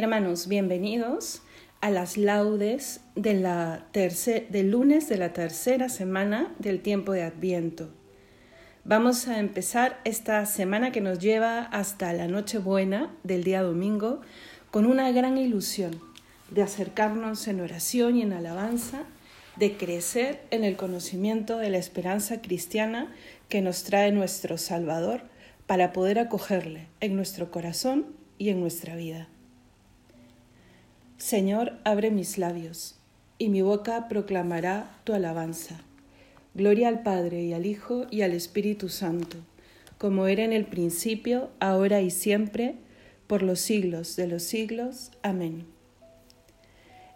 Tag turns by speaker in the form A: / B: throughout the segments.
A: Hermanos, bienvenidos a las laudes de la del lunes de la tercera semana del tiempo de Adviento. Vamos a empezar esta semana que nos lleva hasta la Nochebuena del día domingo con una gran ilusión de acercarnos en oración y en alabanza, de crecer en el conocimiento de la esperanza cristiana que nos trae nuestro Salvador para poder acogerle en nuestro corazón y en nuestra vida. Señor, abre mis labios, y mi boca proclamará tu alabanza. Gloria al Padre y al Hijo y al Espíritu Santo, como era en el principio, ahora y siempre, por los siglos de los siglos. Amén.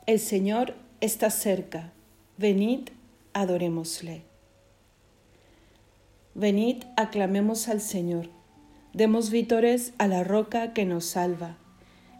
A: El Señor está cerca, venid, adorémosle. Venid, aclamemos al Señor, demos vítores a la roca que nos salva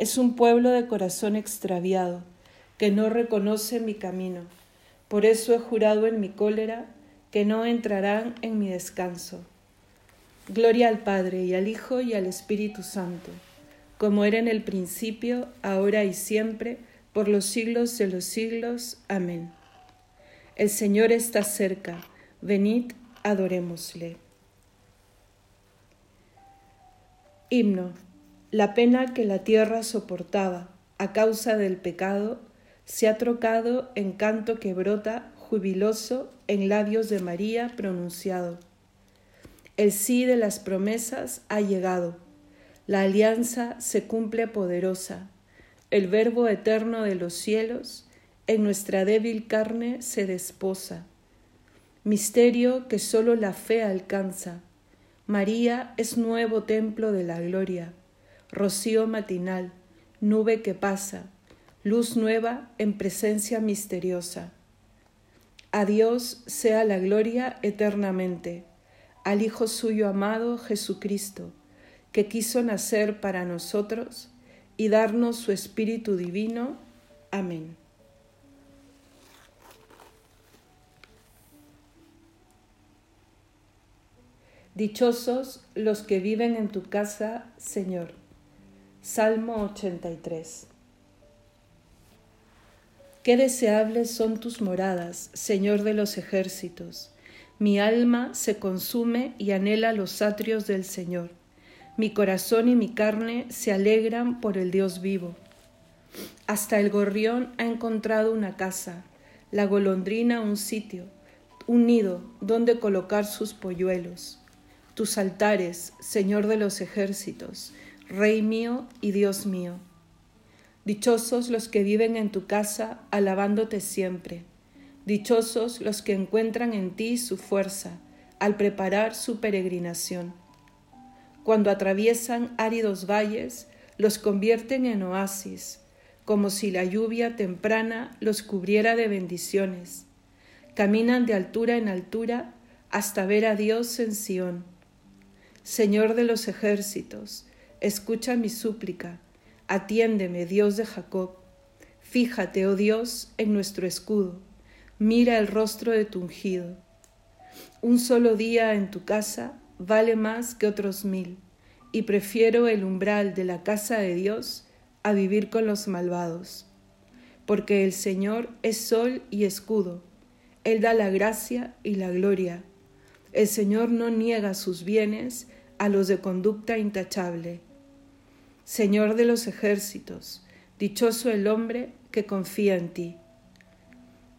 A: es un pueblo de corazón extraviado, que no reconoce mi camino. Por eso he jurado en mi cólera que no entrarán en mi descanso. Gloria al Padre y al Hijo y al Espíritu Santo, como era en el principio, ahora y siempre, por los siglos de los siglos. Amén. El Señor está cerca, venid, adorémosle. Himno. La pena que la tierra soportaba a causa del pecado se ha trocado en canto que brota jubiloso en labios de María pronunciado. El sí de las promesas ha llegado, la alianza se cumple poderosa, el verbo eterno de los cielos en nuestra débil carne se desposa. Misterio que sólo la fe alcanza. María es nuevo templo de la gloria rocío matinal, nube que pasa, luz nueva en presencia misteriosa. A Dios sea la gloria eternamente, al Hijo suyo amado Jesucristo, que quiso nacer para nosotros y darnos su Espíritu Divino. Amén. Dichosos los que viven en tu casa, Señor. Salmo 83 Qué deseables son tus moradas, Señor de los ejércitos. Mi alma se consume y anhela los atrios del Señor. Mi corazón y mi carne se alegran por el Dios vivo. Hasta el gorrión ha encontrado una casa, la golondrina un sitio, un nido donde colocar sus polluelos. Tus altares, Señor de los ejércitos, Rey mío y Dios mío. Dichosos los que viven en tu casa, alabándote siempre. Dichosos los que encuentran en ti su fuerza al preparar su peregrinación. Cuando atraviesan áridos valles, los convierten en oasis, como si la lluvia temprana los cubriera de bendiciones. Caminan de altura en altura hasta ver a Dios en Sión. Señor de los ejércitos, escucha mi súplica, atiéndeme, Dios de Jacob. Fíjate, oh Dios, en nuestro escudo, mira el rostro de tu ungido. Un solo día en tu casa vale más que otros mil, y prefiero el umbral de la casa de Dios a vivir con los malvados. Porque el Señor es sol y escudo, Él da la gracia y la gloria. El Señor no niega sus bienes a los de conducta intachable. Señor de los ejércitos, dichoso el hombre que confía en ti.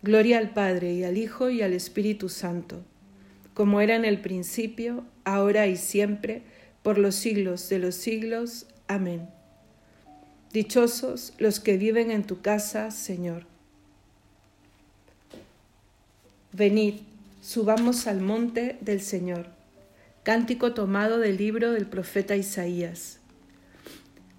A: Gloria al Padre y al Hijo y al Espíritu Santo, como era en el principio, ahora y siempre, por los siglos de los siglos. Amén. Dichosos los que viven en tu casa, Señor. Venid, subamos al monte del Señor. Cántico tomado del libro del profeta Isaías.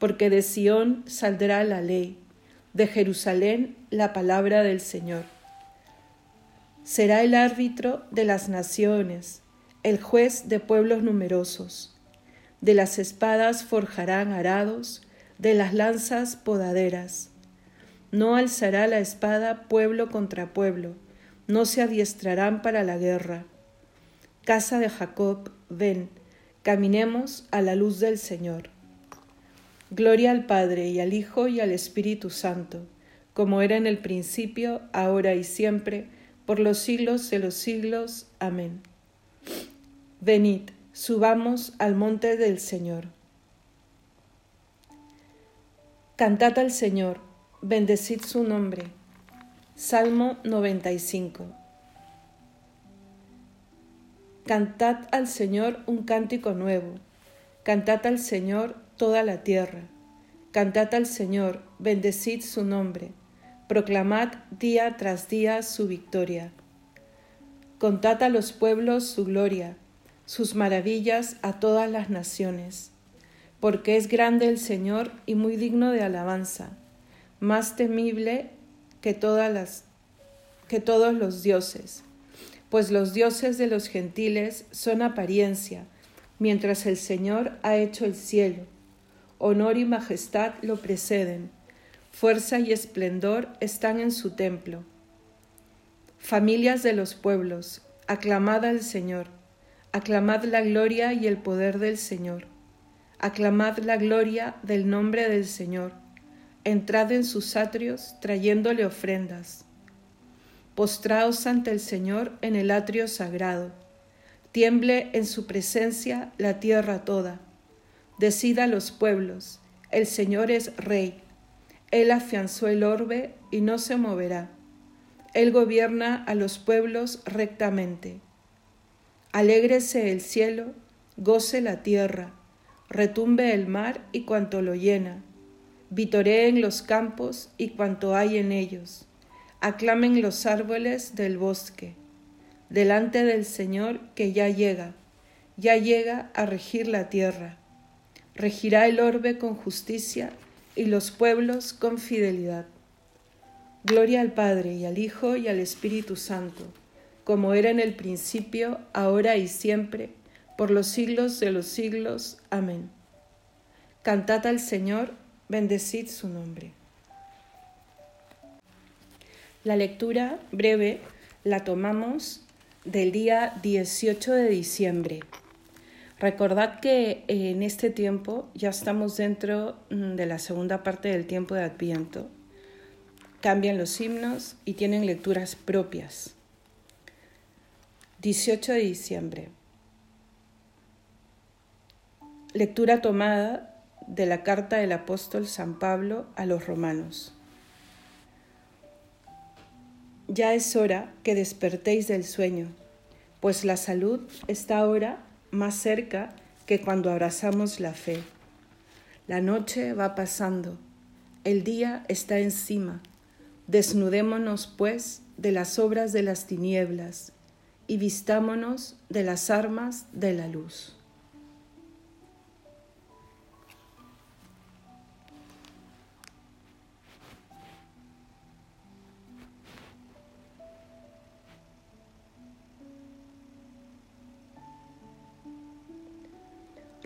A: porque de Sión saldrá la ley, de Jerusalén la palabra del Señor. Será el árbitro de las naciones, el juez de pueblos numerosos. De las espadas forjarán arados, de las lanzas podaderas. No alzará la espada pueblo contra pueblo, no se adiestrarán para la guerra. Casa de Jacob, ven, caminemos a la luz del Señor. Gloria al Padre y al Hijo y al Espíritu Santo, como era en el principio, ahora y siempre, por los siglos de los siglos. Amén. Venid, subamos al monte del Señor. Cantad al Señor, bendecid su nombre. Salmo 95. Cantad al Señor un cántico nuevo. Cantad al Señor toda la tierra. Cantad al Señor, bendecid su nombre, proclamad día tras día su victoria. Contad a los pueblos su gloria, sus maravillas a todas las naciones, porque es grande el Señor y muy digno de alabanza, más temible que todas las que todos los dioses, pues los dioses de los gentiles son apariencia, mientras el Señor ha hecho el cielo honor y majestad lo preceden, fuerza y esplendor están en su templo. Familias de los pueblos, aclamad al Señor, aclamad la gloria y el poder del Señor, aclamad la gloria del nombre del Señor, entrad en sus atrios trayéndole ofrendas. Postraos ante el Señor en el atrio sagrado, tiemble en su presencia la tierra toda Decida los pueblos, el Señor es rey. Él afianzó el orbe y no se moverá. Él gobierna a los pueblos rectamente. Alégrese el cielo, goce la tierra, retumbe el mar y cuanto lo llena, vitoreen los campos y cuanto hay en ellos, aclamen los árboles del bosque, delante del Señor que ya llega, ya llega a regir la tierra regirá el orbe con justicia y los pueblos con fidelidad. Gloria al Padre y al Hijo y al Espíritu Santo, como era en el principio, ahora y siempre, por los siglos de los siglos. Amén. Cantad al Señor, bendecid su nombre. La lectura breve la tomamos del día 18 de diciembre. Recordad que en este tiempo ya estamos dentro mm, de la segunda parte del tiempo de Adviento. Cambian los himnos y tienen lecturas propias. 18 de diciembre. Lectura tomada de la carta del apóstol San Pablo a los romanos. Ya es hora que despertéis del sueño, pues la salud está ahora más cerca que cuando abrazamos la fe. La noche va pasando, el día está encima. Desnudémonos, pues, de las obras de las tinieblas y vistámonos de las armas de la luz.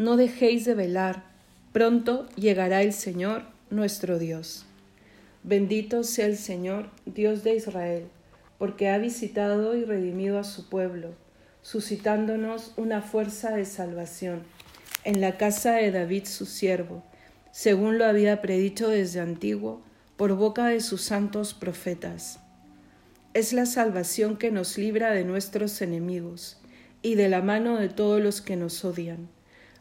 A: No dejéis de velar, pronto llegará el Señor nuestro Dios. Bendito sea el Señor, Dios de Israel, porque ha visitado y redimido a su pueblo, suscitándonos una fuerza de salvación en la casa de David su siervo, según lo había predicho desde antiguo por boca de sus santos profetas. Es la salvación que nos libra de nuestros enemigos y de la mano de todos los que nos odian.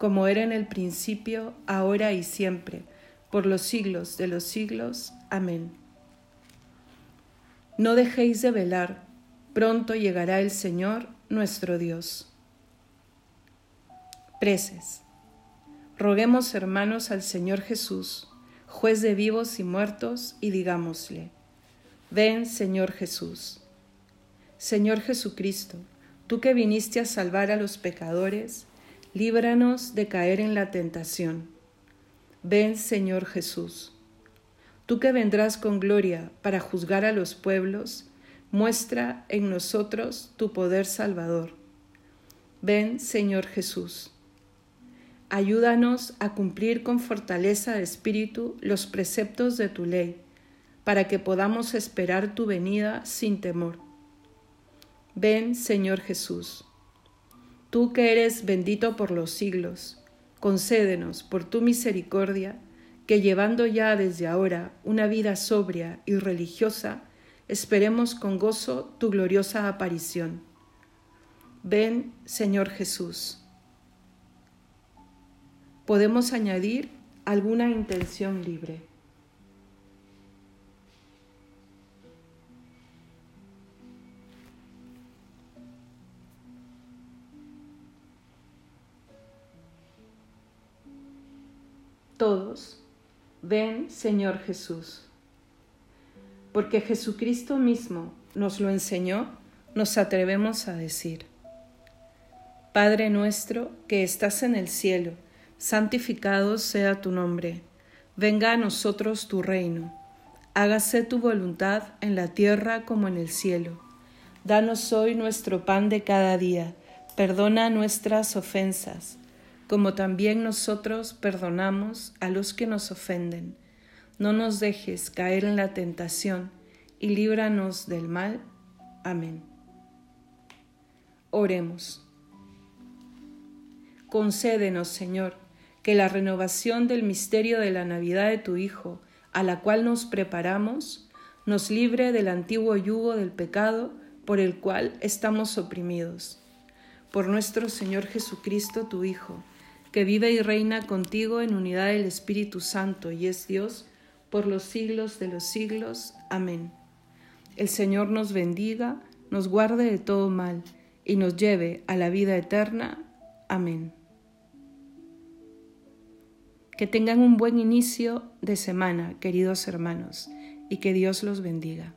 A: como era en el principio, ahora y siempre, por los siglos de los siglos. Amén. No dejéis de velar, pronto llegará el Señor nuestro Dios. Preces. Roguemos, hermanos, al Señor Jesús, juez de vivos y muertos, y digámosle, ven, Señor Jesús. Señor Jesucristo, tú que viniste a salvar a los pecadores, líbranos de caer en la tentación Ven, Señor Jesús. Tú que vendrás con gloria para juzgar a los pueblos, muestra en nosotros tu poder salvador. Ven, Señor Jesús. Ayúdanos a cumplir con fortaleza de espíritu los preceptos de tu ley, para que podamos esperar tu venida sin temor. Ven, Señor Jesús. Tú que eres bendito por los siglos, concédenos por tu misericordia que llevando ya desde ahora una vida sobria y religiosa, esperemos con gozo tu gloriosa aparición. Ven, Señor Jesús. Podemos añadir alguna intención libre. Todos, ven Señor Jesús. Porque Jesucristo mismo nos lo enseñó, nos atrevemos a decir, Padre nuestro que estás en el cielo, santificado sea tu nombre, venga a nosotros tu reino, hágase tu voluntad en la tierra como en el cielo. Danos hoy nuestro pan de cada día, perdona nuestras ofensas como también nosotros perdonamos a los que nos ofenden. No nos dejes caer en la tentación y líbranos del mal. Amén. Oremos. Concédenos, Señor, que la renovación del misterio de la Navidad de tu Hijo, a la cual nos preparamos, nos libre del antiguo yugo del pecado por el cual estamos oprimidos. Por nuestro Señor Jesucristo, tu Hijo, que vive y reina contigo en unidad del Espíritu Santo y es Dios por los siglos de los siglos. Amén. El Señor nos bendiga, nos guarde de todo mal y nos lleve a la vida eterna. Amén. Que tengan un buen inicio de semana, queridos hermanos, y que Dios los bendiga.